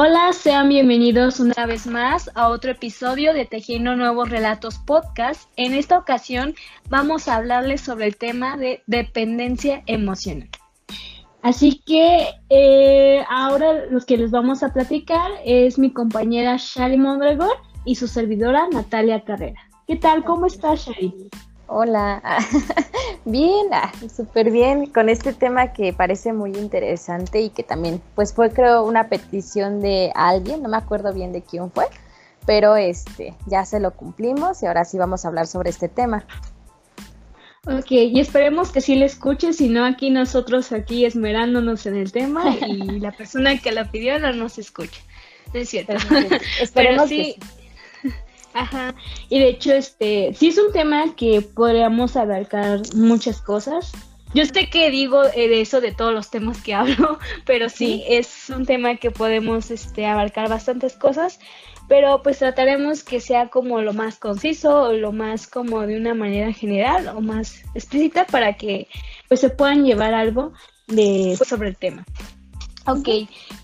Hola, sean bienvenidos una vez más a otro episodio de Tejiendo Nuevos Relatos Podcast. En esta ocasión vamos a hablarles sobre el tema de dependencia emocional. Así que eh, ahora los que les vamos a platicar es mi compañera Shari Mondragón y su servidora Natalia Carrera. ¿Qué tal? ¿Cómo estás, Shari? Hola, bien, ah, súper bien con este tema que parece muy interesante y que también, pues fue creo una petición de alguien, no me acuerdo bien de quién fue, pero este, ya se lo cumplimos y ahora sí vamos a hablar sobre este tema. Ok, y esperemos que sí le escuche, si no aquí nosotros aquí esmerándonos en el tema y la persona que la pidió no nos escucha. Es cierto. esperemos que sí. Ajá, y de hecho, este, sí es un tema que podríamos abarcar muchas cosas. Yo sé que digo eh, de eso de todos los temas que hablo, pero sí, es un tema que podemos este, abarcar bastantes cosas, pero pues trataremos que sea como lo más conciso o lo más como de una manera general o más explícita para que pues se puedan llevar algo de sobre el tema. Ok,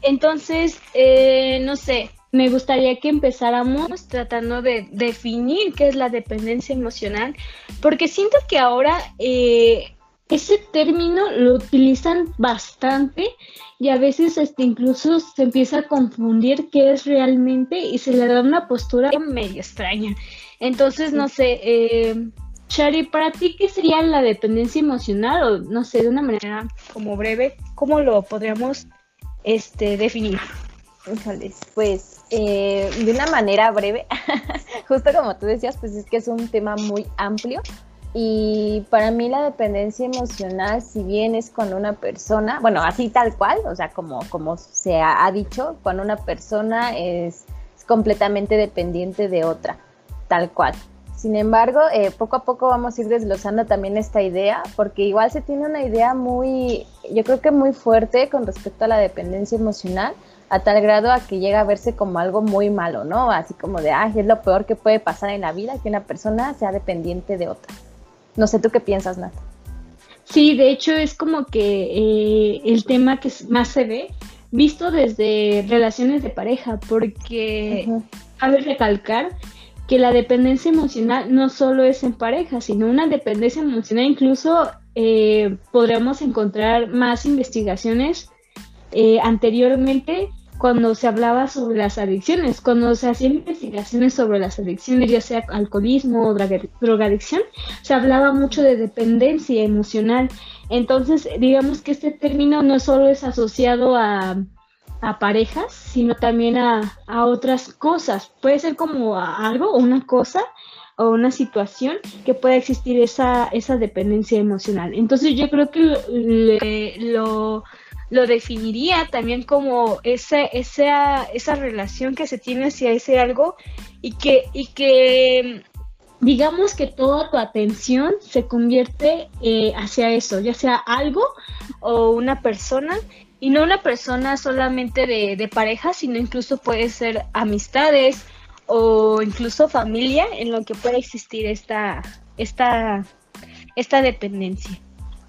entonces, eh, no sé, me gustaría que empezáramos tratando de definir qué es la dependencia emocional, porque siento que ahora eh, ese término lo utilizan bastante y a veces este, incluso se empieza a confundir qué es realmente y se le da una postura medio extraña. Entonces, no sé, eh, Shari, para ti, ¿qué sería la dependencia emocional? O no sé, de una manera como breve, ¿cómo lo podríamos este, definir? Híjoles, pues eh, de una manera breve, justo como tú decías, pues es que es un tema muy amplio y para mí la dependencia emocional, si bien es con una persona, bueno, así tal cual, o sea, como, como se ha, dicho, cuando una persona es, completamente dependiente de otra, tal cual. Sin embargo, eh, poco a poco vamos a ir desglosando también esta idea, porque igual se tiene una idea muy, yo creo que muy fuerte con respecto a la dependencia emocional, a tal grado a que llega a verse como algo muy malo, ¿no? Así como de, ay, es lo peor que puede pasar en la vida, que una persona sea dependiente de otra. No sé, ¿tú qué piensas, Nat? Sí, de hecho es como que eh, el tema que más se ve visto desde relaciones de pareja, porque cabe recalcar que la dependencia emocional no solo es en pareja, sino una dependencia emocional incluso eh, podríamos encontrar más investigaciones eh, anteriormente cuando se hablaba sobre las adicciones, cuando se hacían investigaciones sobre las adicciones, ya sea alcoholismo o drogadicción, se hablaba mucho de dependencia emocional. Entonces, digamos que este término no solo es asociado a, parejas, sino también a, otras cosas. Puede ser como algo una cosa o una situación que pueda existir esa, esa dependencia emocional. Entonces yo creo que lo lo definiría también como esa, esa, esa relación que se tiene hacia ese algo y que, y que digamos que toda tu atención se convierte eh, hacia eso, ya sea algo o una persona, y no una persona solamente de, de pareja, sino incluso puede ser amistades o incluso familia en lo que puede existir esta, esta, esta dependencia.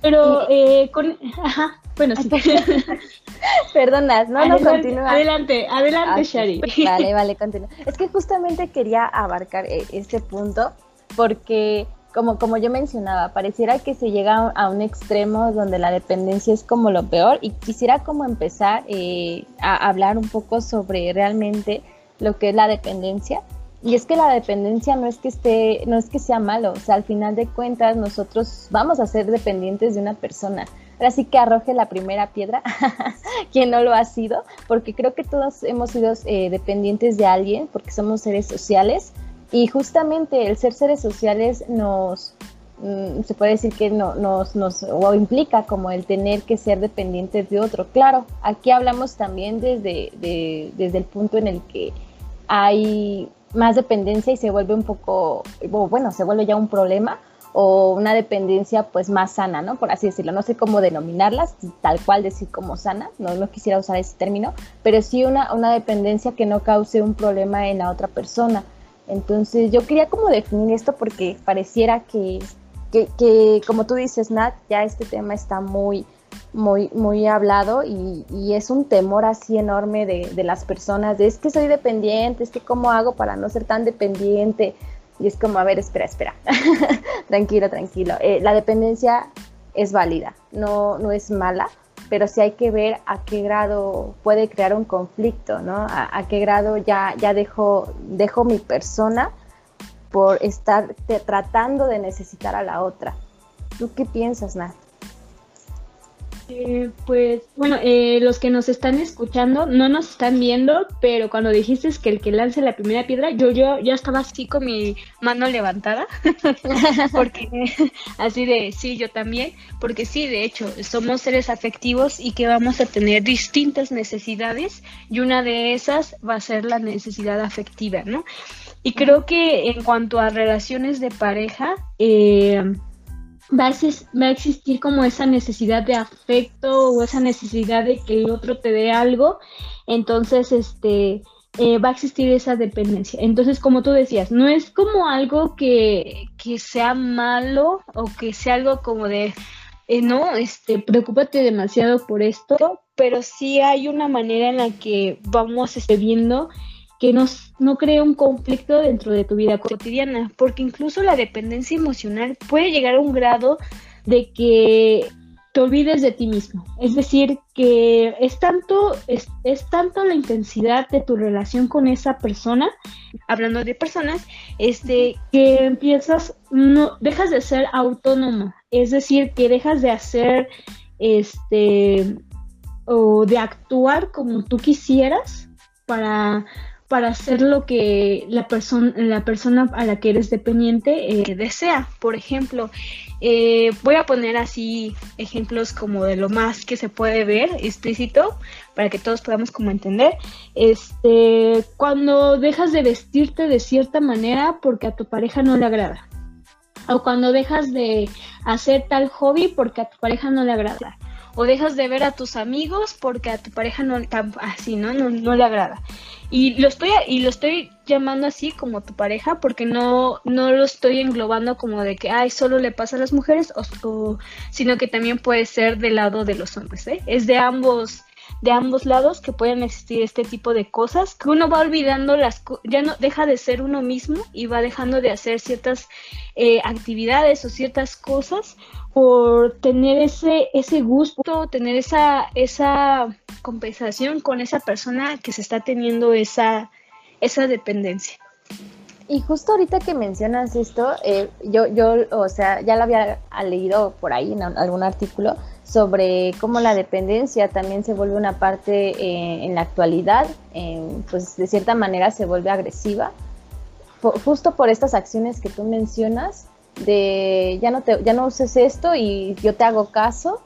Pero eh, con... Ajá, bueno, sí. Perdonas, no, no, continúa. Adelante, adelante, ah, Shari. Vale, vale, continúa. Es que justamente quería abarcar eh, ese punto porque, como, como yo mencionaba, pareciera que se llega a un extremo donde la dependencia es como lo peor y quisiera como empezar eh, a hablar un poco sobre realmente lo que es la dependencia y es que la dependencia no es que esté, no es que sea malo, o sea, al final de cuentas nosotros vamos a ser dependientes de una persona. Ahora sí que arroje la primera piedra, quien no lo ha sido, porque creo que todos hemos sido eh, dependientes de alguien, porque somos seres sociales, y justamente el ser seres sociales nos, mm, se puede decir que no, nos, nos o implica como el tener que ser dependientes de otro. Claro, aquí hablamos también desde, desde el punto en el que hay más dependencia y se vuelve un poco, bueno, se vuelve ya un problema o una dependencia pues más sana, ¿no? Por así decirlo. No sé cómo denominarlas, tal cual decir como sana, no, no quisiera usar ese término, pero sí una, una dependencia que no cause un problema en la otra persona. Entonces yo quería como definir esto porque pareciera que, que, que como tú dices, Nat, ya este tema está muy muy, muy hablado y, es un temor así enorme de, las personas, de es que soy dependiente, es que cómo hago para no ser tan dependiente. Y es como, a ver, espera, espera, tranquilo, tranquilo. Eh, la dependencia es válida, no, no es mala, pero sí hay que ver a qué grado puede crear un conflicto, ¿no? A, qué grado ya, ya dejo, dejo mi persona por estar tratando de necesitar a la otra. ¿Tú qué piensas, Nat? Eh, pues bueno, eh, los que nos están escuchando no nos están viendo, pero cuando dijiste que el que lance la primera piedra, yo yo ya estaba así con mi mano levantada, porque así de sí, yo también, porque sí, de hecho, somos seres afectivos y que vamos a tener distintas necesidades y una de esas va a ser la necesidad afectiva, ¿no? Y creo que en cuanto a relaciones de pareja, eh, va a, existir como esa necesidad de afecto o esa necesidad de que el otro te dé algo, entonces este eh, va a existir esa dependencia. Entonces, como tú decías, no es como algo que, que sea malo o que sea algo como de, eh, no, este, preocúpate demasiado por esto, pero sí hay una manera en la que vamos este, viendo que no crea un conflicto dentro de tu vida cotidiana, porque incluso la dependencia emocional puede llegar a un grado de que te olvides de ti mismo. Es decir, que es tanto, es, tanto la intensidad de tu relación con esa persona, hablando de personas, este, que empiezas, no, dejas de ser autónomo. Es decir, que dejas de hacer este o de actuar como tú quisieras para para hacer lo que la, persona la persona a la que eres dependiente eh, desea. Por ejemplo, eh, voy a poner así ejemplos como de lo más que se puede ver explícito para que todos podamos como entender. Este, cuando dejas de vestirte de cierta manera porque a tu pareja no le agrada. O cuando dejas de hacer tal hobby porque a tu pareja no le agrada o dejas de ver a tus amigos porque a tu pareja no así no no, no le agrada y lo estoy y lo estoy llamando así como tu pareja porque no no lo estoy englobando como de que ay solo le pasa a las mujeres o, sino que también puede ser del lado de los hombres ¿eh? es de ambos de ambos lados que pueden existir este tipo de cosas que uno va olvidando las ya no deja de ser uno mismo y va dejando de hacer ciertas eh, actividades o ciertas cosas por tener ese, ese gusto, tener esa, esa compensación con esa persona que se está teniendo esa, esa dependencia. Y justo ahorita que mencionas esto, eh, yo, yo, o sea, ya lo había leído por ahí en algún artículo sobre cómo la dependencia también se vuelve una parte eh, en la actualidad, pues de cierta manera se vuelve agresiva, justo por estas acciones que tú mencionas, de ya no, ya no uses esto y yo te hago caso.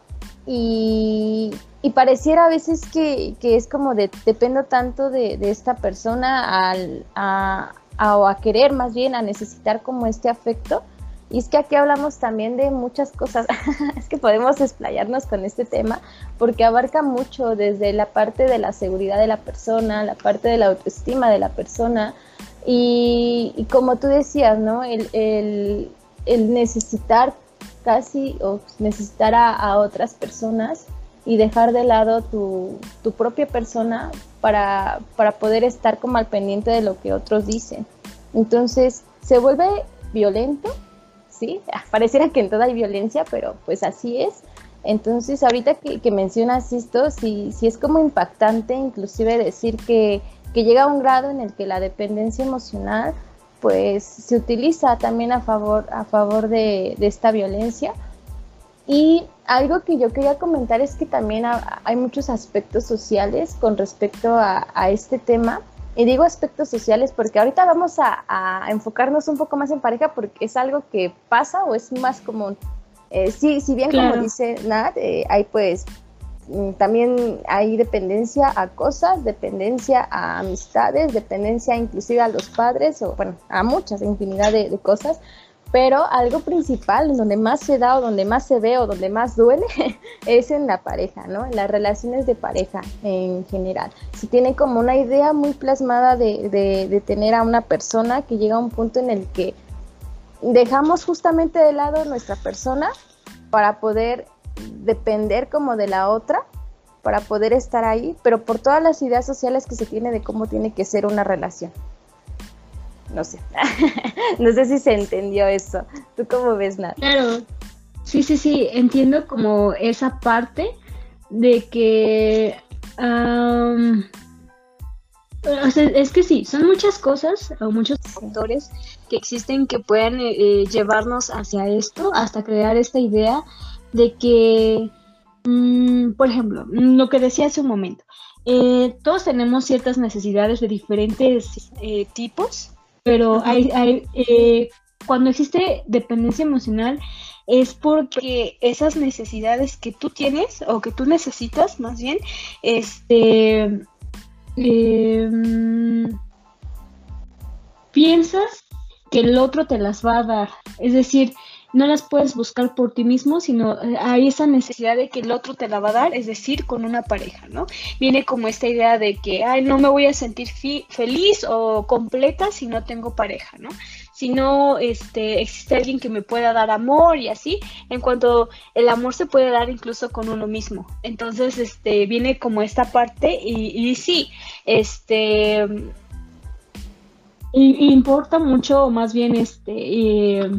Y, pareciera a veces que, es como de dependo tanto de, esta persona al, a, a, a, querer más bien, a necesitar como este afecto. Y es que aquí hablamos también de muchas cosas, es que podemos explayarnos con este tema porque abarca mucho desde la parte de la seguridad de la persona, la parte de la autoestima de la persona y, como tú decías, ¿no? el, el necesitar casi o necesitar a, otras personas y dejar de lado tu, propia persona para, poder estar como al pendiente de lo que otros dicen. Entonces se vuelve violento, ¿sí? Pareciera que en toda hay violencia, pero pues así es. Entonces ahorita que, mencionas esto, sí, sí es como impactante inclusive decir que, que llega a un grado en el que la dependencia emocional pues se utiliza también a favor, a favor de, esta violencia. Y algo que yo quería comentar es que también hay muchos aspectos sociales con respecto a, este tema. Y digo aspectos sociales porque ahorita vamos a, enfocarnos un poco más en pareja porque es algo que pasa o es más común. Eh, sí, si bien como dice Nat, eh, hay pues Mm, también hay dependencia a cosas, dependencia a amistades, dependencia inclusive a los padres, o bueno, a muchas, infinidad de, cosas, pero algo principal, donde más se da o donde más se ve o donde más duele, es en la pareja, ¿no? En las relaciones de pareja en general. Si tiene como una idea muy plasmada de, de tener a una persona que llega a un punto en el que dejamos justamente de lado nuestra persona para poder depender como de la otra para poder estar ahí, pero por todas las ideas sociales que se tiene de cómo tiene que ser una relación. No sé, no sé si se entendió eso. ¿Tú cómo ves, Nat? Claro, sí, sí, sí, entiendo como esa parte de que... es que sí, son muchas cosas o muchos factores que existen que pueden eh, eh, llevarnos hacia esto, hasta crear esta idea de que Mm, por ejemplo, lo que decía hace un momento, eh, todos tenemos ciertas necesidades de diferentes eh, tipos, pero hay, eh, cuando existe dependencia emocional es porque esas necesidades que tú tienes o que tú necesitas más bien, este, em, piensas que el otro te las va a dar. Es decir, no las puedes buscar por ti mismo, sino eh, hay esa necesidad de que el otro te la va a dar, es decir, con una pareja, ¿no? Viene como esta idea de que, ay, no me voy a sentir feliz o completa si no tengo pareja, ¿no? Si no este, existe alguien que me pueda dar amor y así, en cuanto el amor se puede dar incluso con uno mismo. Entonces, este, viene como esta parte y, sí, este... importa mucho, más bien, este, eh,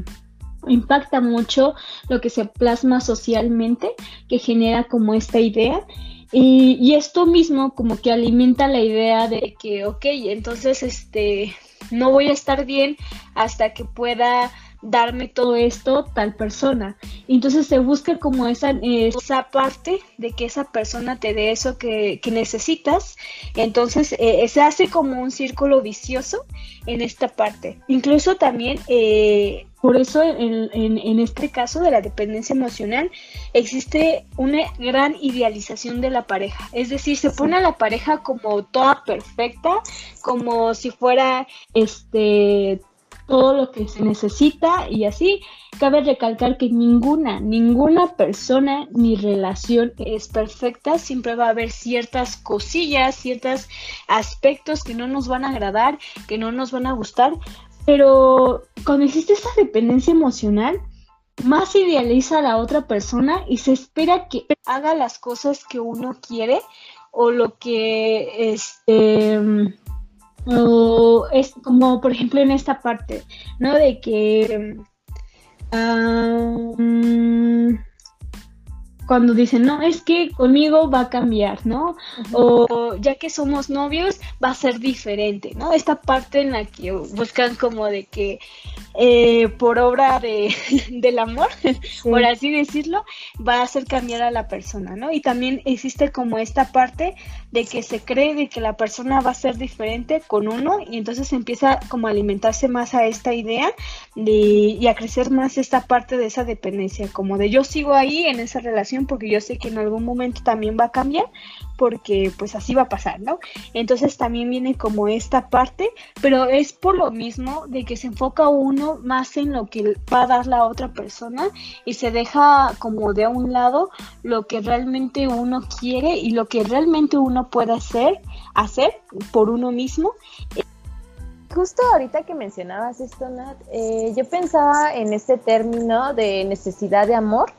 impacta mucho lo que se plasma socialmente, que genera como esta idea. Y, esto mismo como que alimenta la idea de que, ok, entonces este, no voy a estar bien hasta que pueda darme todo esto tal persona. Entonces se busca como esa, esa parte de que esa persona te dé eso que, necesitas. Entonces eh, se hace como un círculo vicioso en esta parte. Incluso también eh, por eso en, este caso de la dependencia emocional existe una gran idealización de la pareja. Es decir, se pone a la pareja como toda perfecta, como si fuera este todo lo que se necesita y así. Cabe recalcar que ninguna, ninguna persona ni relación es perfecta. Siempre va a haber ciertas cosillas, ciertos aspectos que no nos van a agradar, que no nos van a gustar, pero cuando existe esa dependencia emocional, más idealiza a la otra persona y se espera que haga las cosas que uno quiere o lo que este o es como por ejemplo en esta parte, ¿no? De que cuando dicen, no, es que conmigo va a cambiar, ¿no? O ya que somos novios, va a ser diferente, ¿no? Esta parte en la que buscan como de que eh, por obra de, del amor, por así decirlo, va a hacer cambiar a la persona, ¿no? Y también existe como esta parte de que se cree de que la persona va a ser diferente con uno y entonces empieza como a alimentarse más a esta idea de, y a crecer más esta parte de esa dependencia, como de yo sigo ahí en esa relación porque yo sé que en algún momento también va a cambiar, porque pues así va a pasar, ¿no? Entonces también viene como esta parte, pero es por lo mismo de que se enfoca uno más en lo que va a dar la otra persona y se deja como de un lado lo que realmente uno quiere y lo que realmente uno puede hacer, hacer por uno mismo. Justo ahorita que mencionabas esto, Nat, eh, yo pensaba en este término de necesidad de amor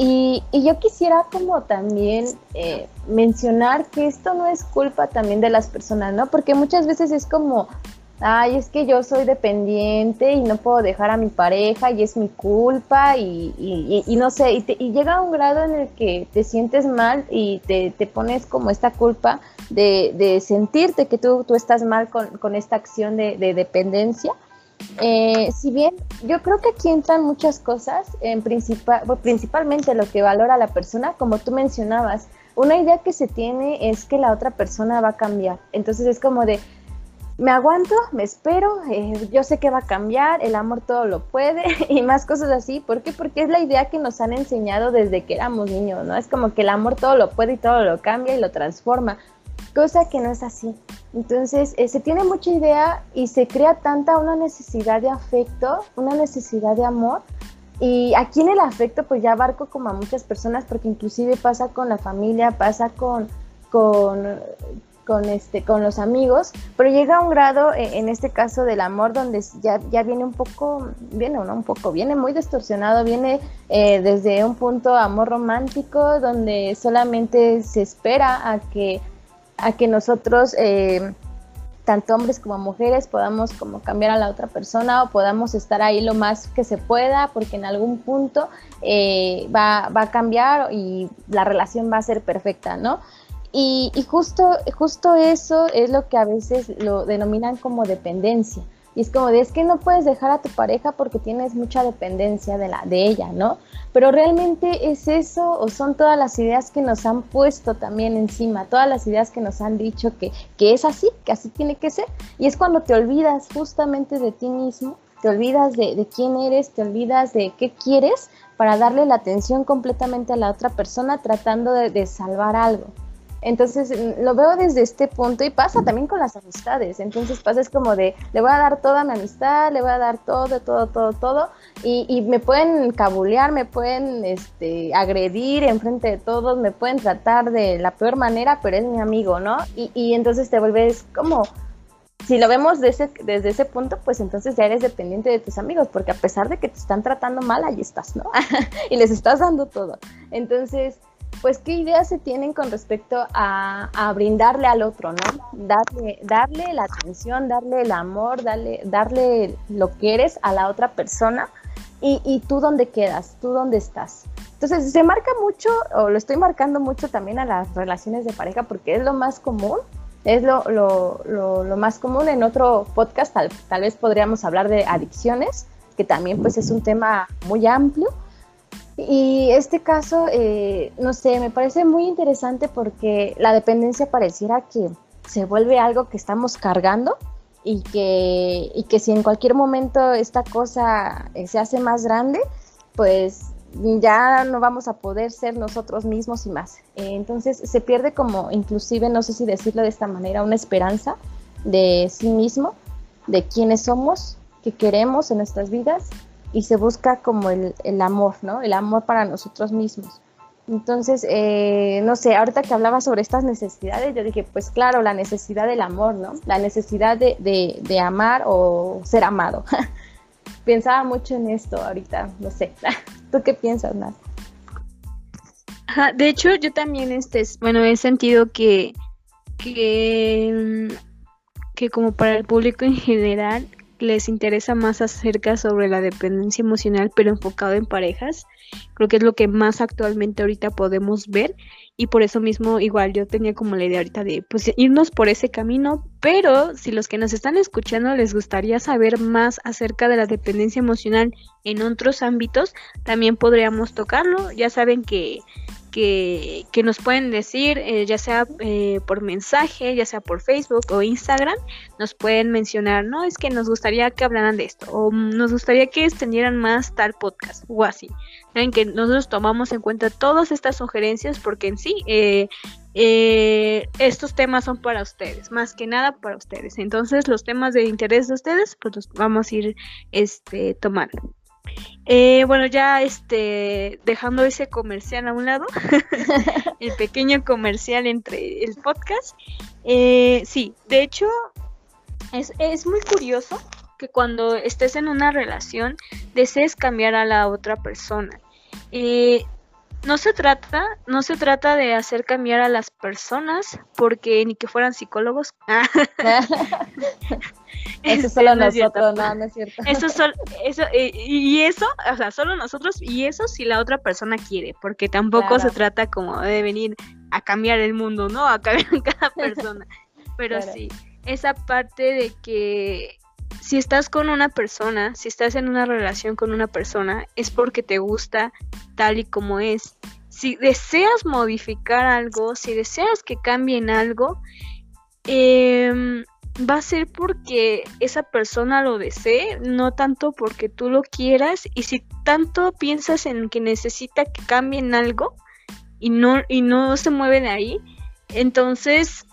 y, yo quisiera como también eh, mencionar que esto no es culpa también de las personas, ¿no? Porque muchas veces es como, ay, es que yo soy dependiente y no puedo dejar a mi pareja y es mi culpa y, no sé, y, llega un grado en el que te sientes mal y te, pones como esta culpa de, sentirte que tú, tú estás mal con, esta acción de dependencia eh, si bien yo creo que aquí entran muchas cosas, en principal, principalmente lo que valora la persona, como tú mencionabas, una idea que se tiene es que la otra persona va a cambiar. Entonces es como de, me aguanto, me espero, eh, yo sé que va a cambiar, el amor todo lo puede y más cosas así. ¿Por qué? Porque es la idea que nos han enseñado desde que éramos niños, ¿no? Es como que el amor todo lo puede y todo lo cambia y lo transforma cosa que no es así. Entonces, eh, se tiene mucha idea y se crea tanta una necesidad de afecto, una necesidad de amor. Y aquí en el afecto, pues ya abarco como a muchas personas, porque inclusive pasa con la familia, pasa con, con, este con los amigos pero llega a un grado eh, en este caso del amor donde ya, ya viene un poco viene no un poco viene muy distorsionado viene eh, desde un punto amor romántico donde solamente se espera a que a que nosotros eh, tanto hombres como mujeres podamos como cambiar a la otra persona o podamos estar ahí lo más que se pueda porque en algún punto va, va a cambiar y la relación va a ser perfecta, ¿no? Y, justo, justo eso es lo que a veces lo denominan como dependencia. Y es como de, es que no puedes dejar a tu pareja porque tienes mucha dependencia de, la, de ella, ¿no? Pero realmente es eso o son todas las ideas que nos han puesto también encima, todas las ideas que nos han dicho que, que es así, que así tiene que ser. Y es cuando te olvidas justamente de ti mismo, te olvidas de, de quién eres, te olvidas de qué quieres para darle la atención completamente a la otra persona tratando de, de salvar algo. Entonces lo veo desde este punto y pasa también con las amistades. Entonces pasa es como de, le voy a dar toda mi amistad, le voy a dar todo, todo, todo, todo. Y, y me pueden cabulear, me pueden este, agredir enfrente de todos, me pueden tratar de la peor manera, pero es mi amigo, ¿no? Y, y entonces te vuelves como, si lo vemos desde, desde ese punto, pues entonces ya eres dependiente de tus amigos, porque a pesar de que te están tratando mal, ahí estás, ¿no? y les estás dando todo. Entonces pues qué ideas se tienen con respecto a, brindarle al otro, ¿no? Darle, darle la atención, darle el amor, darle, darle lo que eres a la otra persona y, tú dónde quedas, tú dónde estás. Entonces se marca mucho, o lo estoy marcando mucho también a las relaciones de pareja porque es lo más común, es lo, lo, lo, lo más común. En otro podcast tal, tal vez podríamos hablar de adicciones, que también pues es un tema muy amplio y este caso, eh, no sé, me parece muy interesante porque la dependencia pareciera que se vuelve algo que estamos cargando y que, y que si en cualquier momento esta cosa eh, se hace más grande, pues ya no vamos a poder ser nosotros mismos y más. Eh, entonces se pierde como inclusive, no sé si decirlo de esta manera, una esperanza de sí mismo, de quiénes somos, qué queremos en nuestras vidas y se busca como el, el, amor, ¿no? El amor para nosotros mismos. Entonces, eh, no sé, ahorita que hablaba sobre estas necesidades, yo dije, pues claro, la necesidad del amor, ¿no? La necesidad de, de, de amar o ser amado. Pensaba mucho en esto ahorita, no sé. ¿Tú qué piensas, Nat? de hecho, yo también, este, bueno, he sentido que, que, que como para el público en general, les interesa más acerca sobre la dependencia emocional, pero enfocado en parejas. Creo que es lo que más actualmente ahorita podemos ver y por eso mismo igual yo tenía como la idea ahorita de pues irnos por ese camino, pero si los que nos están escuchando les gustaría saber más acerca de la dependencia emocional en otros ámbitos, también podríamos tocarlo. Ya saben que que, nos pueden decir, eh, ya sea eh, por mensaje, ya sea por Facebook o Instagram, nos pueden mencionar, no, es que nos gustaría que hablaran de esto, o nos gustaría que extendieran más tal podcast, o así. Saben que nosotros tomamos en cuenta todas estas sugerencias porque en sí eh, estos temas son para ustedes, más que nada para ustedes. Entonces los temas de interés de ustedes, pues los vamos a ir este, tomando. Eh, bueno, ya este, dejando ese comercial a un lado, el pequeño comercial entre el podcast. Eh, sí, de hecho, es, es muy curioso que cuando estés en una relación desees cambiar a la otra persona. Eh, no se trata, no se trata de hacer cambiar a las personas porque ni que fueran psicólogos. eso solo nosotros, no, no es cierto. Eso solo, eso, eh, y eso, o sea, solo nosotros, y eso si la otra persona quiere, porque tampoco se trata como de venir a cambiar el mundo, ¿no? A cambiar cada persona. Pero sí, esa parte de que si estás con una persona, si estás en una relación con una persona, es porque te gusta tal y como es. Si deseas modificar algo, si deseas que cambien algo, eh, va a ser porque esa persona lo desee, no tanto porque tú lo quieras. Y si tanto piensas en que necesita que cambien algo y no, y no se mueven ahí, entonces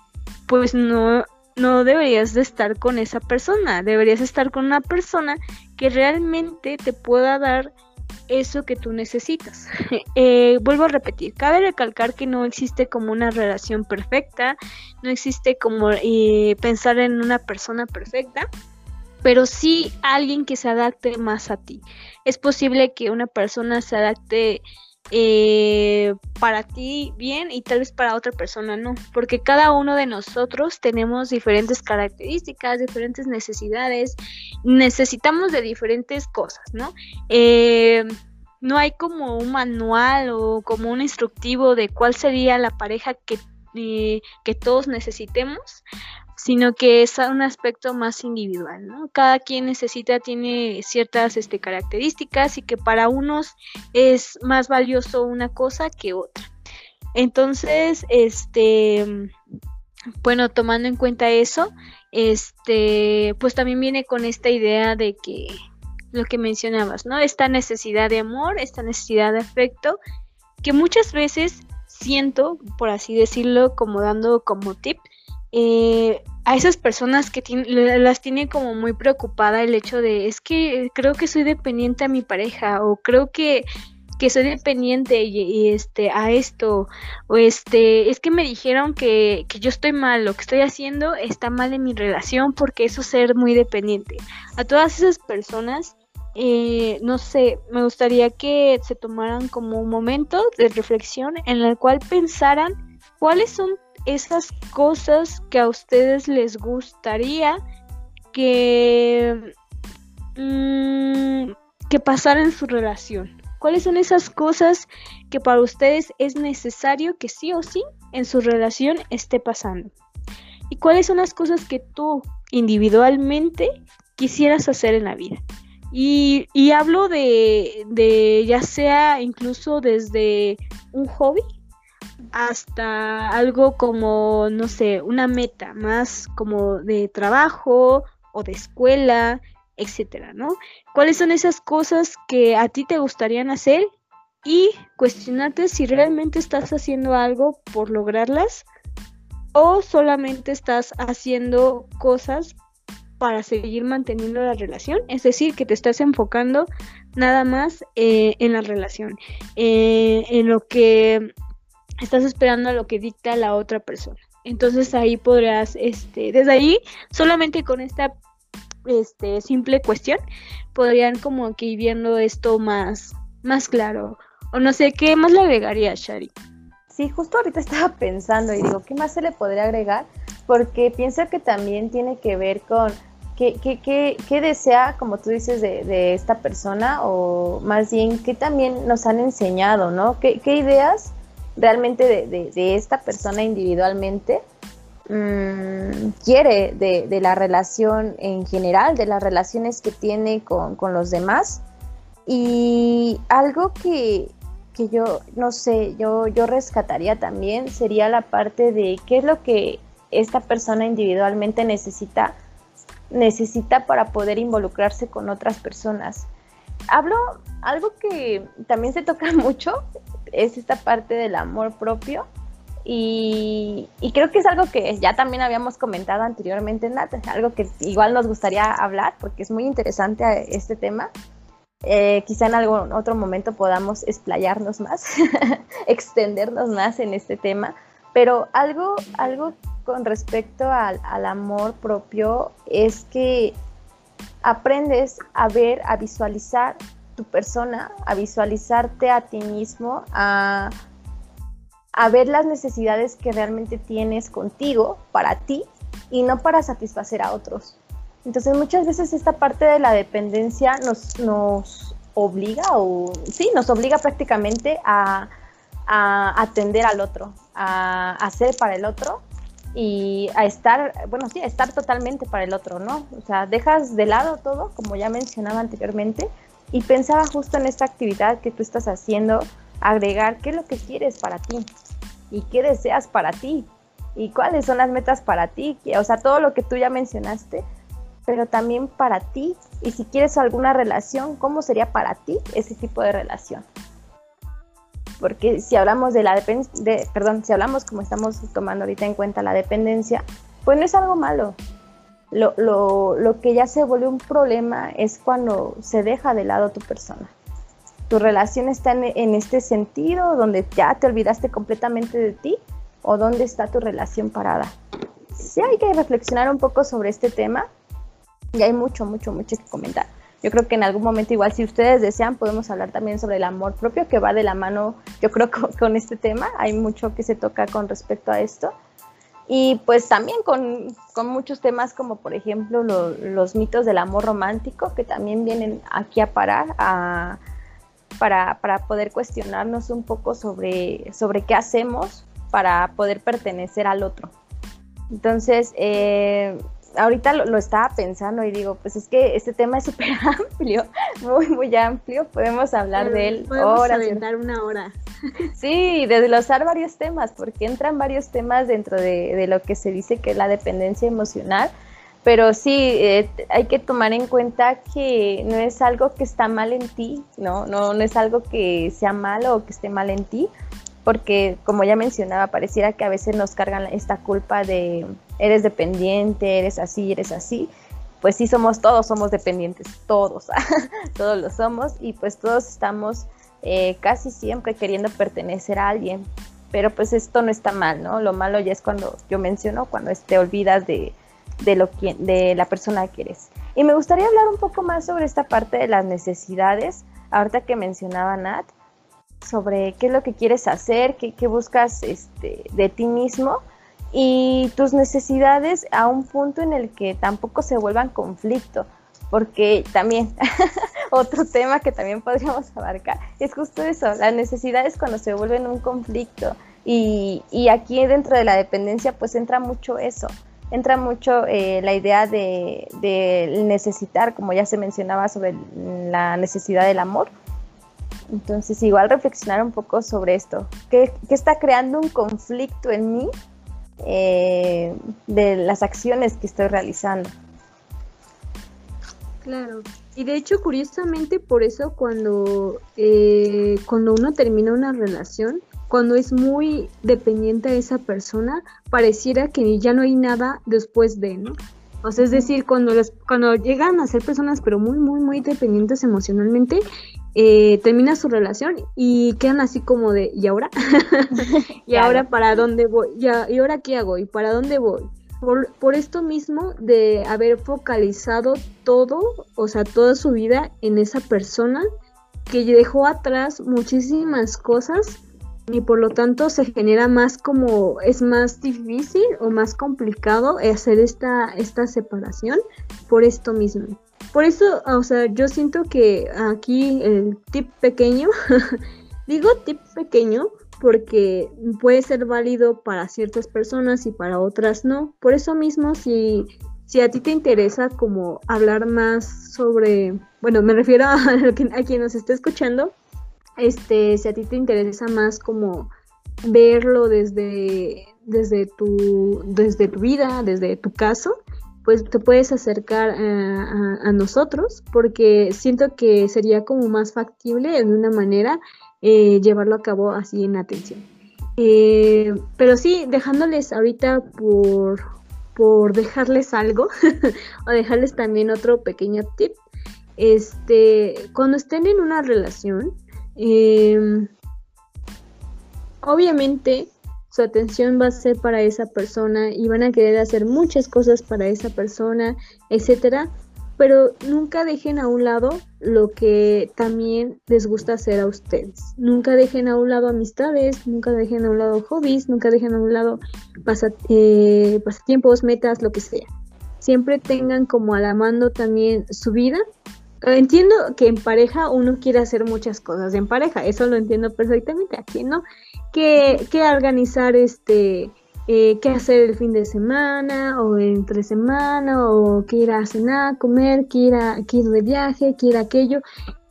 pues no, no deberías de estar con esa persona, deberías estar con una persona que realmente te pueda dar eso que tú necesitas. Eh, vuelvo a repetir, cabe recalcar que no existe como una relación perfecta, no existe como eh, pensar en una persona perfecta, pero sí alguien que se adapte más a ti. Es posible que una persona se adapte eh, para ti bien y tal vez para otra persona no, porque cada uno de nosotros tenemos diferentes características, diferentes necesidades, necesitamos de diferentes cosas, ¿no? Eh, no hay como un manual o como un instructivo de cuál sería la pareja que, eh, que todos necesitemos, sino que es un aspecto más individual, ¿no? Cada quien necesita, tiene ciertas este, características y que para unos es más valioso una cosa que otra. Entonces, este, bueno, tomando en cuenta eso, este, pues también viene con esta idea de que lo que mencionabas, ¿no? Esta necesidad de amor, esta necesidad de afecto, que muchas veces siento, por así decirlo, como dando como tip, eh, a esas personas que las tiene como muy preocupada el hecho de es que creo que soy dependiente a mi pareja o creo que, que soy dependiente este a esto o este es que me dijeron que, que yo estoy mal lo que estoy haciendo está mal en mi relación porque eso es ser muy dependiente a todas esas personas eh, no sé, me gustaría que se tomaran como un momento de reflexión en el cual pensaran cuáles son esas cosas que a ustedes les gustaría que, mm, que pasara en su relación. ¿Cuáles son esas cosas que para ustedes es necesario que sí o sí en su relación esté pasando? ¿Y cuáles son las cosas que tú individualmente quisieras hacer en la vida? Y, y hablo de, de ya sea incluso desde un hobby hasta algo como, no sé, una meta más como de trabajo o de escuela, etcétera, ¿no? ¿Cuáles son esas cosas que a ti te gustarían hacer? Y cuestionarte si realmente estás haciendo algo por lograrlas o solamente estás haciendo cosas para seguir manteniendo la relación, es decir, que te estás enfocando nada más eh, en la relación, eh, en lo que estás esperando a lo que dicta la otra persona. Entonces ahí podrás, este, desde ahí, solamente con esta este, simple cuestión, podrían como que ir viendo esto más, más claro. O no sé, ¿qué más le agregaría, Shari? Sí, justo ahorita estaba pensando y digo, ¿qué más se le podría agregar? Porque pienso que también tiene que ver con qué, qué, qué, qué desea, como tú dices, de, de, esta persona, o más bien, qué también nos han enseñado, ¿no? ¿Qué, qué ideas realmente de, esta persona individualmente mm, quiere de, la relación en general, de las relaciones que tiene con, los demás. Y algo que, yo, no sé, yo, yo rescataría también sería la parte de qué es lo que esta persona individualmente necesita, necesita para poder involucrarse con otras personas. Hablo, algo que también se toca mucho es esta parte del amor propio. Y, creo que es algo que ya también habíamos comentado anteriormente, Nat, algo que igual nos gustaría hablar porque es muy interesante este tema. Eh, quizá en algún otro momento podamos explayarnos más, extendernos más en este tema, pero algo, algo con respecto al, al amor propio es que aprendes a ver, a visualizar tu persona, a visualizarte a ti mismo, a, ver las necesidades que realmente tienes contigo, para ti, y no para satisfacer a otros. Entonces muchas veces esta parte de la dependencia nos, nos obliga, o sí, nos obliga prácticamente a, atender al otro, a hacer para el otro y a estar, bueno, sí, a estar totalmente para el otro, ¿no? O sea, dejas de lado todo, como ya mencionaba anteriormente, y pensaba justo en esta actividad que tú estás haciendo, agregar qué es lo que quieres para ti y qué deseas para ti y cuáles son las metas para ti, o sea, todo lo que tú ya mencionaste, pero también para ti y si quieres alguna relación, ¿cómo sería para ti ese tipo de relación? Porque si hablamos de la dependencia, perdón, si hablamos como estamos tomando ahorita en cuenta la dependencia, pues no es algo malo, lo, lo, lo, que ya se vuelve un problema es cuando se deja de lado tu persona. tu relación está en, este sentido, donde ya te olvidaste completamente de ti, o dónde está tu relación parada. Sí hay que reflexionar un poco sobre este tema y hay mucho, mucho, mucho que comentar. Yo creo que en algún momento igual si ustedes desean podemos hablar también sobre el amor propio que va de la mano, yo creo, con, este tema. Hay mucho que se toca con respecto a esto. Y pues también con, con muchos temas como por ejemplo los mitos del amor romántico que también vienen aquí a parar a, para, para, poder cuestionarnos un poco sobre, sobre qué hacemos para poder pertenecer al otro. Entonces, eh, ahorita lo, estaba pensando y digo, pues es que este tema es súper amplio, muy, muy amplio, podemos hablar de él podemos horas. una hora. Sí, desglosar varios temas, porque entran varios temas dentro de, lo que se dice que es la dependencia emocional, pero sí, eh, hay que tomar en cuenta que no es algo que está mal en ti, ¿no? No, no es algo que sea malo o que esté mal en ti, porque como ya mencionaba, pareciera que a veces nos cargan esta culpa de eres dependiente, eres así, eres así. Pues sí somos todos, somos dependientes, todos, todos lo somos y pues todos estamos eh, casi siempre queriendo pertenecer a alguien. Pero pues esto no está mal, ¿no? Lo malo ya es cuando yo menciono, cuando te olvidas de, de, lo que, de la persona que eres. Y me gustaría hablar un poco más sobre esta parte de las necesidades, ahorita que mencionaba Nat, sobre qué es lo que quieres hacer, qué, buscas este, de ti mismo y tus necesidades a un punto en el que tampoco se vuelvan conflicto, porque también otro tema que también podríamos abarcar es justo eso, las necesidades cuando se vuelven un conflicto. Y, y aquí dentro de la dependencia pues entra mucho eso, entra mucho eh, la idea de, de necesitar, como ya se mencionaba sobre la necesidad del amor, entonces, igual reflexionar un poco sobre esto. ¿Qué, está creando un conflicto en mí eh, de las acciones que estoy realizando? Claro. Y de hecho, curiosamente, por eso cuando, eh, cuando uno termina una relación, cuando es muy dependiente de esa persona, pareciera que ya no hay nada después de, ¿no? O sea, es decir, cuando, cuando llegan a ser personas, pero muy, muy, muy dependientes emocionalmente, eh, termina su relación y quedan así como de, ¿y ahora? ¿Y ahora para dónde voy? ¿Ya, ¿Y ahora qué hago? ¿Y para dónde voy? Por, por, esto mismo de haber focalizado todo, o sea, toda su vida en esa persona que dejó atrás muchísimas cosas y por lo tanto se genera más como, es más difícil o más complicado hacer esta, esta separación por esto mismo. Por eso, o sea, yo siento que aquí el tip pequeño, digo tip pequeño porque puede ser válido para ciertas personas y para otras no. Por eso mismo, si, si a ti te interesa como hablar más sobre, bueno, me refiero a, quien nos esté escuchando, este, si a ti te interesa más como verlo desde, desde, tu, desde tu vida, desde tu caso, pues te puedes acercar a, nosotros porque siento que sería como más factible de una manera eh, llevarlo a cabo así en atención. Eh, pero sí, dejándoles ahorita por, por dejarles algo o dejarles también otro pequeño tip. Este, cuando estén en una relación, eh, obviamente su atención va a ser para esa persona y van a querer hacer muchas cosas para esa persona, etcétera, pero nunca dejen a un lado lo que también les gusta hacer a ustedes. Nunca dejen a un lado amistades, nunca dejen a un lado hobbies, nunca dejen a un lado eh, pasatiempos, metas, lo que sea. Siempre tengan como a la mano también su vida. Entiendo que en pareja uno quiere hacer muchas cosas en pareja, eso lo entiendo perfectamente, aquí no que, organizar este, eh, qué hacer el fin de semana o entre semana o qué ir a cenar, comer, qué ir, a, ir de viaje, qué ir a aquello.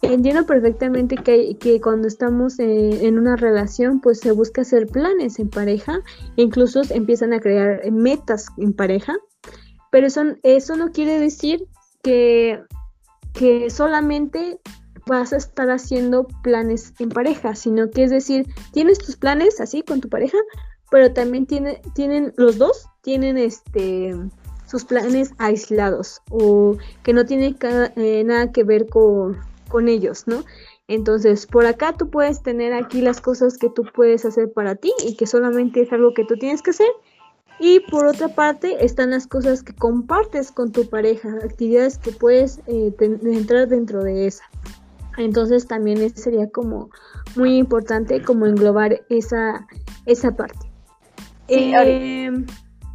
Entiendo perfectamente que, que cuando estamos en, una relación, pues se busca hacer planes en pareja, incluso empiezan a crear metas en pareja, pero eso, eso no quiere decir que, que solamente vas a estar haciendo planes en pareja, sino que es decir, tienes tus planes así con tu pareja, pero también tiene, tienen los dos, tienen este sus planes aislados o que no tienen eh, nada que ver con, con ellos, ¿no? Entonces, por acá tú puedes tener aquí las cosas que tú puedes hacer para ti y que solamente es algo que tú tienes que hacer. Y por otra parte están las cosas que compartes con tu pareja, actividades que puedes eh, entrar dentro de esa. Entonces también sería como muy importante como englobar esa, esa parte. Em,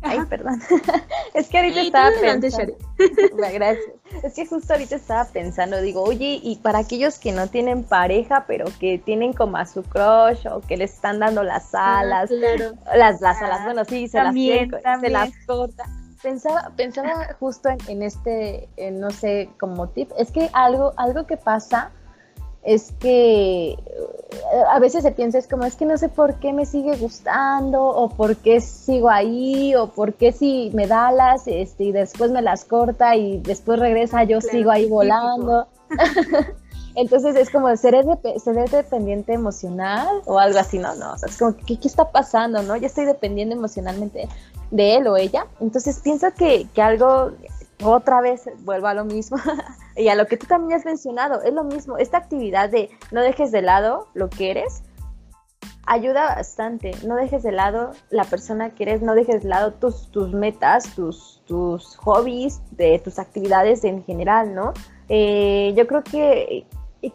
Ay, perdón. es que ahorita estaba pensando. Gracias. Es que justo ahorita estaba pensando, digo, oye, y para aquellos que no tienen pareja, pero que tienen como a su crush o que le están dando las ah, alas, las, las alas, bueno, sí, se las, se las corta. Pensaba, pensaba justo en, en este, en, no sé, como tip, es que algo, algo que pasa es que eh, a veces se piensa es como es que no sé por qué me sigue gustando o por qué sigo ahí o por qué si me da las este, y después me las corta y después regresa yo sigo ahí volando. Entonces es como ser, ser dependiente emocional o algo así, no, no, o sea, es como, ¿qué, ¿qué, está pasando, no? Ya estoy dependiendo emocionalmente de él o ella. Entonces pienso que, que algo otra vez vuelvo a lo mismo y a lo que tú también has mencionado, es lo mismo, esta actividad de no dejes de lado lo que eres, ayuda bastante, no dejes de lado la persona que eres, no dejes de lado tus, tus metas, tus, tus hobbies, de tus actividades en general, ¿no? Eh, yo creo que,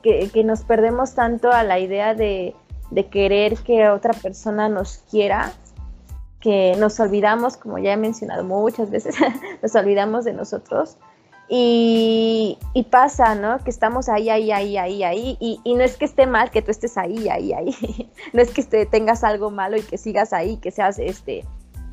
que, que, nos perdemos tanto a la idea de, de querer que otra persona nos quiera que nos olvidamos, como ya he mencionado muchas veces, nos olvidamos de nosotros. Y, pasa, ¿no? Que estamos ahí, ahí, ahí, ahí, ahí. Y, no es que esté mal que tú estés ahí, ahí, ahí. no es que esté, tengas algo malo y que sigas ahí, que seas este,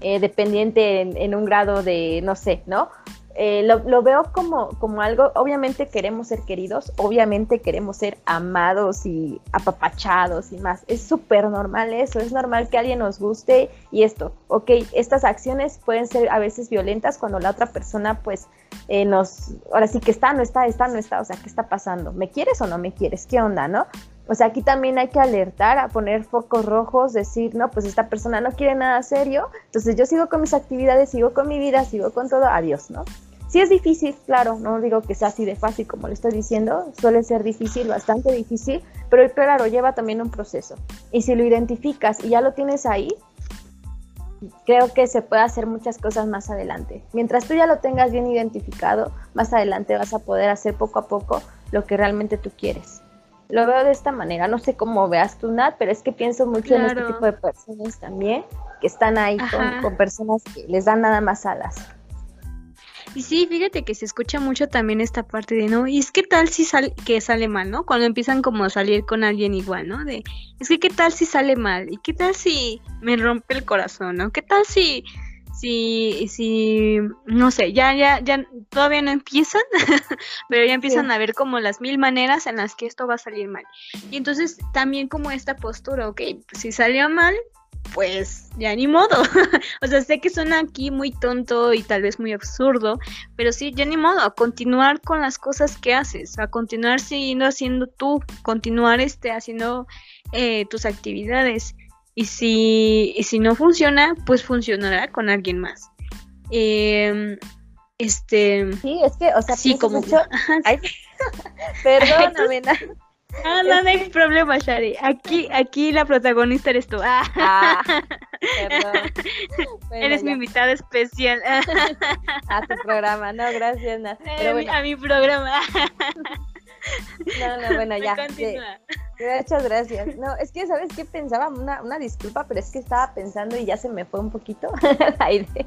eh, dependiente en, en, un grado de, no sé, ¿no? Eh, lo, veo como, como algo, obviamente queremos ser queridos, obviamente queremos ser amados y apapachados y más. Es súper normal eso, es normal que alguien nos guste y esto, ok, estas acciones pueden ser a veces violentas cuando la otra persona pues eh, nos, ahora sí que está, no está, está, no está, o sea, ¿qué está pasando? ¿Me quieres o no me quieres? ¿Qué onda, no? O sea, aquí también hay que alertar, a poner focos rojos, decir, no, pues esta persona no quiere nada serio, entonces yo sigo con mis actividades, sigo con mi vida, sigo con todo, adiós, ¿no? Sí es difícil, claro, no digo que sea así de fácil como le estoy diciendo, suele ser difícil, bastante difícil, pero claro, lleva también un proceso. Y si lo identificas y ya lo tienes ahí, creo que se puede hacer muchas cosas más adelante. Mientras tú ya lo tengas bien identificado, más adelante vas a poder hacer poco a poco lo que realmente tú quieres. Lo veo de esta manera, no sé cómo veas tú, Nat, pero es que pienso mucho en este tipo de personas también, que están ahí con, personas que les dan nada más alas. Y sí, fíjate que se escucha mucho también esta parte de, ¿no? Y es que tal si sale, que sale mal, ¿no? Cuando empiezan como a salir con alguien igual, ¿no? De, es que qué tal si sale mal, y qué tal si me rompe el corazón, ¿no? ¿Qué tal si, si, si, no sé, ya, ya, ya, todavía no empiezan, pero ya empiezan a ver como las mil maneras en las que esto va a salir mal. Y entonces también como esta postura, ok, si salió mal, pues ya ni modo. o sea, sé que suena aquí muy tonto y tal vez muy absurdo, pero sí, ya ni modo, a continuar con las cosas que haces, a continuar siguiendo haciendo tú, continuar este, haciendo eh, tus actividades. Y si, si no funciona, pues funcionará con alguien más. Em, este. Sí, es que, o sea, sí, como. Perdóname. Ah, no, no hay problema, Shari. Aquí, aquí la protagonista eres tú. Ah. ah perdón. eres mi invitada especial. A tu programa, no, gracias, A mi programa. No, no, bueno, ya. Muchas gracias. No, es que, ¿sabes qué? Pensaba, una, una disculpa, pero es que estaba pensando y ya se me fue un poquito la idea.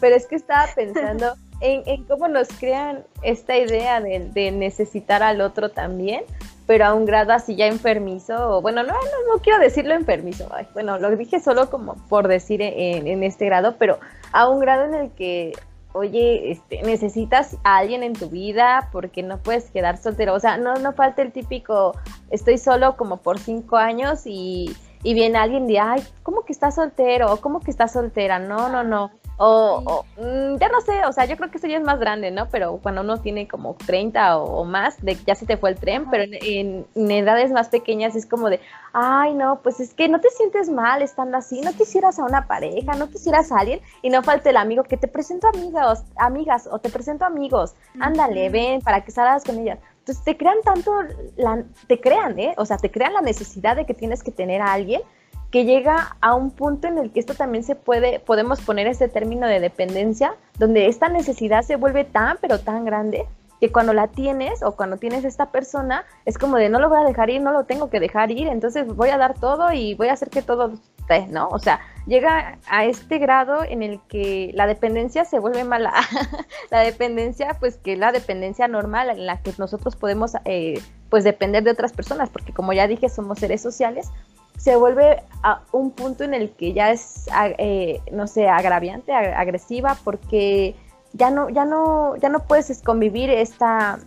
Pero es que estaba pensando en, en cómo nos crean esta idea de, de, necesitar al otro también, pero a un grado así ya enfermizo. Bueno, no, no, no quiero decirlo enfermizo. bueno, lo dije solo como por decir en, en este grado, pero a un grado en el que oye, este, necesitas a alguien en tu vida porque no puedes quedar soltero. O sea, no, no falta el típico, estoy solo como por cinco años y, y viene alguien y, ay, ¿cómo que estás soltero? ¿O cómo que estás soltera? No, no, no. O, mm, ya no sé, o sea, yo creo que eso ya es más grande, ¿no? Pero cuando uno tiene como 30 o, más, de ya se te fue el tren, pero en, edades más pequeñas es como de, ay, no, pues es que no te sientes mal estando así, no quisieras a una pareja, no quisieras a alguien y no falte el amigo que te presento amigos, amigas o te presento amigos, ándale, ven para que salgas con ellas. Entonces te crean tanto, la, te crean, ¿eh? O sea, te crean la necesidad de que tienes que tener a alguien que llega a un punto en el que esto también se puede, podemos poner ese término de dependencia, donde esta necesidad se vuelve tan, pero tan grande, que cuando la tienes o cuando tienes esta persona, es como de no lo voy a dejar ir, no lo tengo que dejar ir, entonces voy a dar todo y voy a hacer que todo esté, ¿no? O sea, llega a este grado en el que la dependencia se vuelve mala. la dependencia, pues que la dependencia normal en la que nosotros podemos, eh, pues depender de otras personas, porque como ya dije, somos seres sociales, se vuelve a un punto en el que ya es, eh, no sé, agraviante, agresiva, porque ya no, ya no, ya no puedes convivir esta,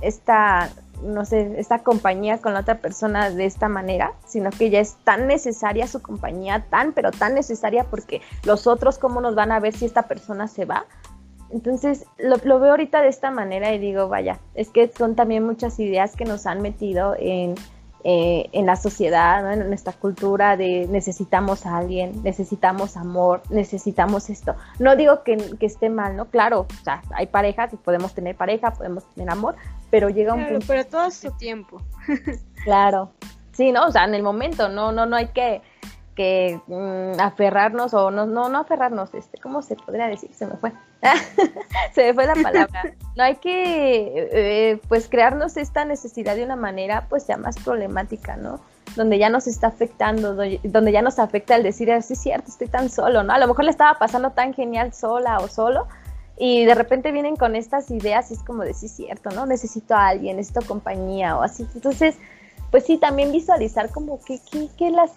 esta, no sé, esta compañía con la otra persona de esta manera, sino que ya es tan necesaria su compañía, tan, pero tan necesaria porque los otros cómo nos van a ver si esta persona se va. Entonces lo, lo veo ahorita de esta manera y digo, vaya, es que son también muchas ideas que nos han metido en eh, en la sociedad, en nuestra cultura de necesitamos a alguien, necesitamos amor, necesitamos esto. No digo que, esté mal, ¿no? Claro, o sea, hay parejas y podemos tener pareja, podemos tener amor, pero llega un punto... Pero todo su tiempo. claro, sí, ¿no? O sea, en el momento, no, no, no hay que que mm, aferrarnos o no, no, no aferrarnos, este, ¿cómo se podría decir? Se me fue. se me fue la palabra. No hay que, eh, pues, crearnos esta necesidad de una manera, pues, ya más problemática, ¿no? Donde ya nos está afectando, donde ya nos afecta el decir, ah, es cierto, estoy tan solo, ¿no? A lo mejor le estaba pasando tan genial sola o solo, y de repente vienen con estas ideas y es como decir, cierto, ¿no? Necesito a alguien, necesito compañía o así. Entonces, pues sí, también visualizar como que, que, que las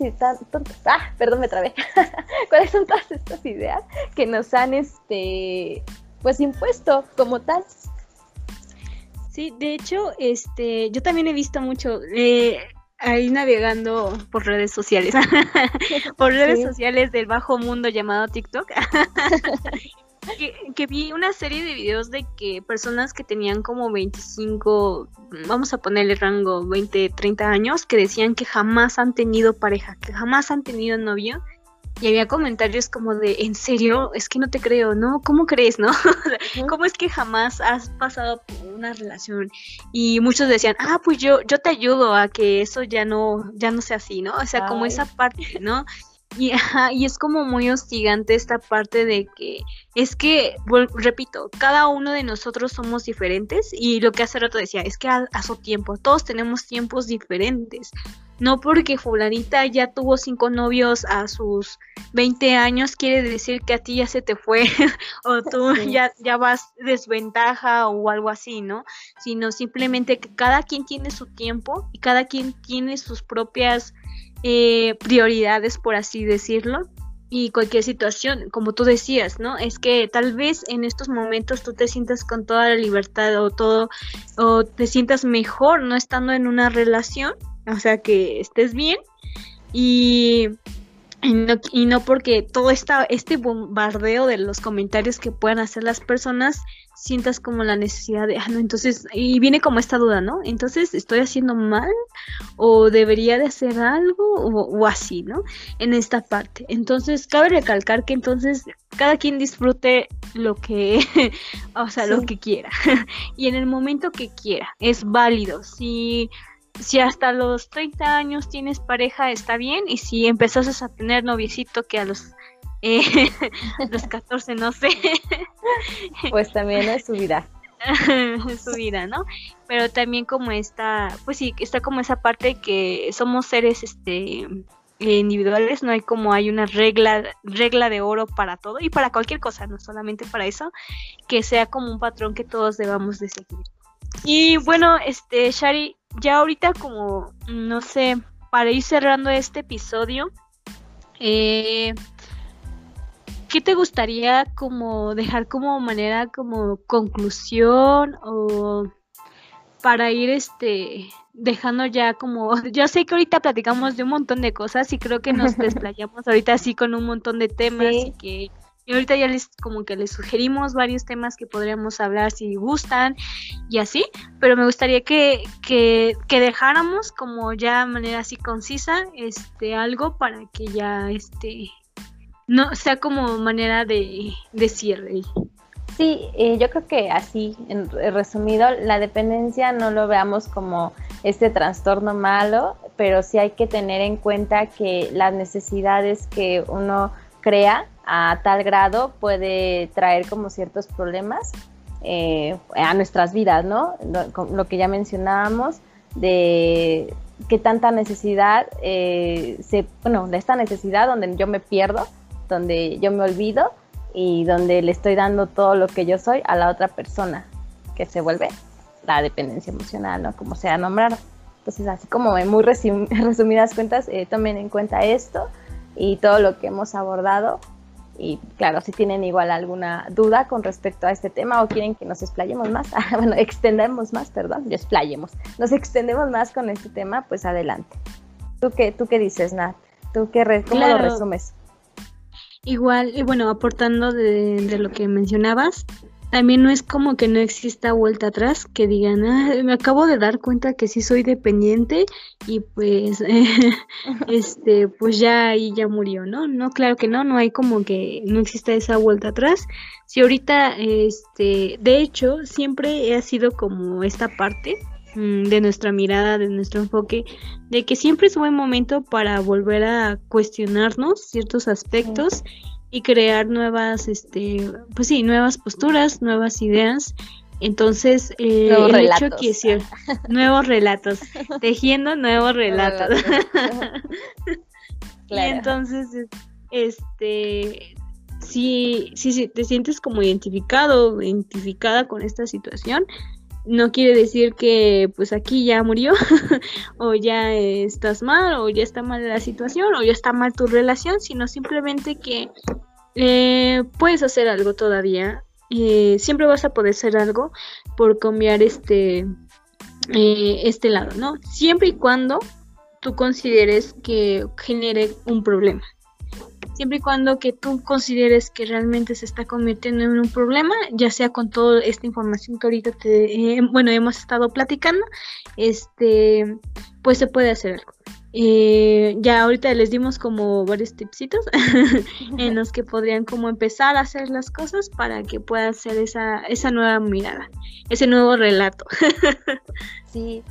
ah, perdón, me trabé, cuáles son todas estas ideas que nos han, este, pues impuesto como tal. Sí, de hecho, este, yo también he visto mucho, eh, ahí navegando por redes sociales, por redes sociales del bajo mundo llamado TikTok. que, vi una serie de videos de que personas que tenían como 25, vamos a ponerle rango 20, 30 años, que decían que jamás han tenido pareja, que jamás han tenido novio. Y había comentarios como de, ¿en serio? Es que no te creo, ¿no? ¿Cómo crees, no? ¿Cómo es que jamás has pasado por una relación? Y muchos decían, ah, pues yo, yo te ayudo a que eso ya no, ya no sea así, ¿no? O sea, como esa parte, ¿no? Y, y es como muy hostigante esta parte de que es que, repito, cada uno de nosotros somos diferentes y lo que hace rato decía, es que a, su tiempo, todos tenemos tiempos diferentes. No porque fulanita ya tuvo cinco novios a sus 20 años quiere decir que a ti ya se te fue o tú ya, ya vas desventaja o algo así, ¿no? Sino simplemente que cada quien tiene su tiempo y cada quien tiene sus propias eh, prioridades, por así decirlo, y cualquier situación, como tú decías, ¿no? Es que tal vez en estos momentos tú te sientas con toda la libertad o todo, o te sientas mejor no estando en una relación, o sea, que estés bien y y no, y no, porque todo esta, este bombardeo de los comentarios que puedan hacer las personas sientas como la necesidad de, ah, no, entonces, y viene como esta duda, ¿no? Entonces, ¿estoy haciendo mal? ¿O debería de hacer algo? O, así, ¿no? En esta parte. Entonces, cabe recalcar que entonces cada quien disfrute lo que, o sea, lo que quiera. y en el momento que quiera, es válido. Si si hasta los 30 años tienes pareja, está bien. Y si empezases a tener noviecito que a los, eh, los 14, no sé. pues también es su vida. es su vida, ¿no? Pero también como está, pues sí, está como esa parte que somos seres este individuales, no hay como hay una regla, regla de oro para todo y para cualquier cosa, no solamente para eso, que sea como un patrón que todos debamos de seguir. Y bueno, este, Shari, ya ahorita como, no sé, para ir cerrando este episodio, eh, ¿qué te gustaría como dejar como manera como conclusión o para ir este dejando ya como yo sé que ahorita platicamos de un montón de cosas y creo que nos desplayamos ahorita así con un montón de temas y que y ahorita ya les como que les sugerimos varios temas que podríamos hablar si gustan y así, pero me gustaría que, que, que dejáramos como ya de manera así concisa este algo para que ya este no sea como manera de, de cierre. Sí, eh, yo creo que así, en resumido, la dependencia no lo veamos como este trastorno malo, pero sí hay que tener en cuenta que las necesidades que uno crea a tal grado puede traer como ciertos problemas eh, a nuestras vidas, ¿no? Lo, que ya mencionábamos de qué tanta necesidad, eh, bueno, de esta necesidad donde yo me pierdo, donde yo me olvido y donde le estoy dando todo lo que yo soy a la otra persona, que se vuelve la dependencia emocional, ¿no? Como sea nombrado. Entonces, así como en muy resumidas cuentas, eh, tomen en cuenta esto y todo lo que hemos abordado. Y claro, si tienen igual alguna duda con respecto a este tema o quieren que nos explayemos más, bueno, extendemos más, perdón, explayemos, nos extendemos más con este tema, pues adelante. ¿Tú qué, tú qué dices, Nat? ¿Tú qué ¿Cómo lo resumes? Igual, y bueno, aportando de, lo que mencionabas, también no es como que no exista vuelta atrás, que digan, ah, me acabo de dar cuenta que sí soy dependiente y pues, este, pues ya ahí ya murió, ¿no? No, claro que no, no hay como que no exista esa vuelta atrás. Si ahorita, este, de hecho, siempre ha sido como esta parte Mm, de nuestra mirada, de nuestro enfoque, de que siempre es buen momento para volver a cuestionarnos ciertos aspectos y crear nuevas, este, pues sí, nuevas posturas, nuevas ideas. Entonces, eh, el hecho que sí, nuevos relatos, tejiendo nuevos relatos. Y entonces, este, si, si, si te sientes como identificado, identificada con esta situación, no quiere decir que pues aquí ya murió o ya estás mal o ya está mal la situación o ya está mal tu relación, sino simplemente que eh, puedes hacer algo todavía. Eh, siempre vas a poder hacer algo por cambiar este, eh, este lado, ¿no? Siempre y cuando tú consideres que genere un problema siempre y cuando que tú consideres que realmente se está convirtiendo en un problema, ya sea con toda esta información que ahorita te, eh, bueno, hemos estado platicando, este, pues se puede hacer algo. Eh, ya ahorita les dimos como varios tipsitos en los que podrían como empezar a hacer las cosas para que pueda hacer esa, esa nueva mirada, ese nuevo relato. sí,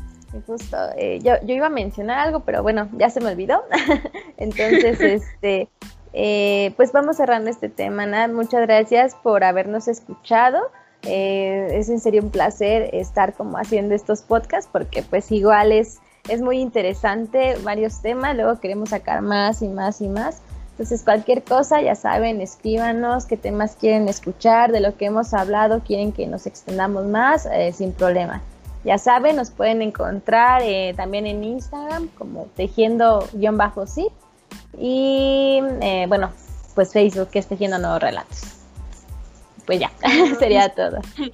justo. Eh, yo, yo iba a mencionar algo, pero bueno, ya se me olvidó. Entonces, este, eh, pues vamos cerrando este tema, Nat. Muchas gracias por habernos escuchado. Eh, es en serio un placer estar como haciendo estos podcasts porque pues igual es, es muy interesante varios temas, luego queremos sacar más y más y más. Entonces cualquier cosa, ya saben, escríbanos qué temas quieren escuchar, de lo que hemos hablado, quieren que nos extendamos más, eh, sin problema. Ya saben, nos pueden encontrar también en Instagram como tejiendo-sí y eh, bueno, pues Facebook que esté haciendo nuevos relatos. Pues ya, sería todo.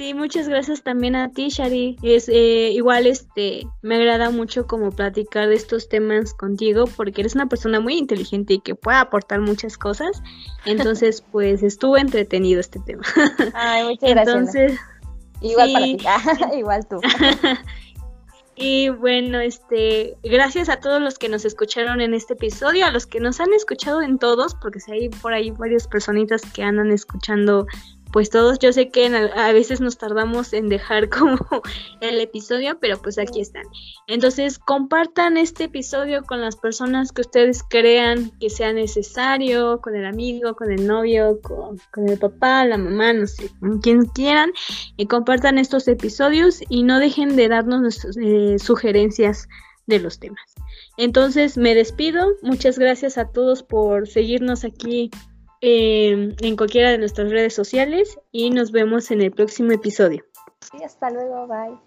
Sí, muchas gracias también a ti, Shari. Es eh, igual, este, me agrada mucho como platicar de estos temas contigo porque eres una persona muy inteligente y que puede aportar muchas cosas. Entonces, pues estuvo entretenido este tema. Ay, muchas gracias. Entonces, igual para ti, igual tú. Y bueno, este, gracias a todos los que nos escucharon en este episodio, a los que nos han escuchado en todos, porque si hay por ahí varias personitas que andan escuchando pues todos, yo sé que a veces nos tardamos en dejar como el episodio, pero pues aquí están. Entonces, compartan este episodio con las personas que ustedes crean que sea necesario, con el amigo, con el novio, con, el papá, la mamá, no sé, con quien quieran, y compartan estos episodios y no dejen de darnos eh, sugerencias de los temas. Entonces, me despido. Muchas gracias a todos por seguirnos aquí Em, en cualquiera de nuestras redes sociales y nos vemos en el próximo episodio. Sí, hasta luego, bye.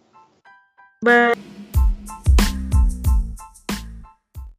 Bye.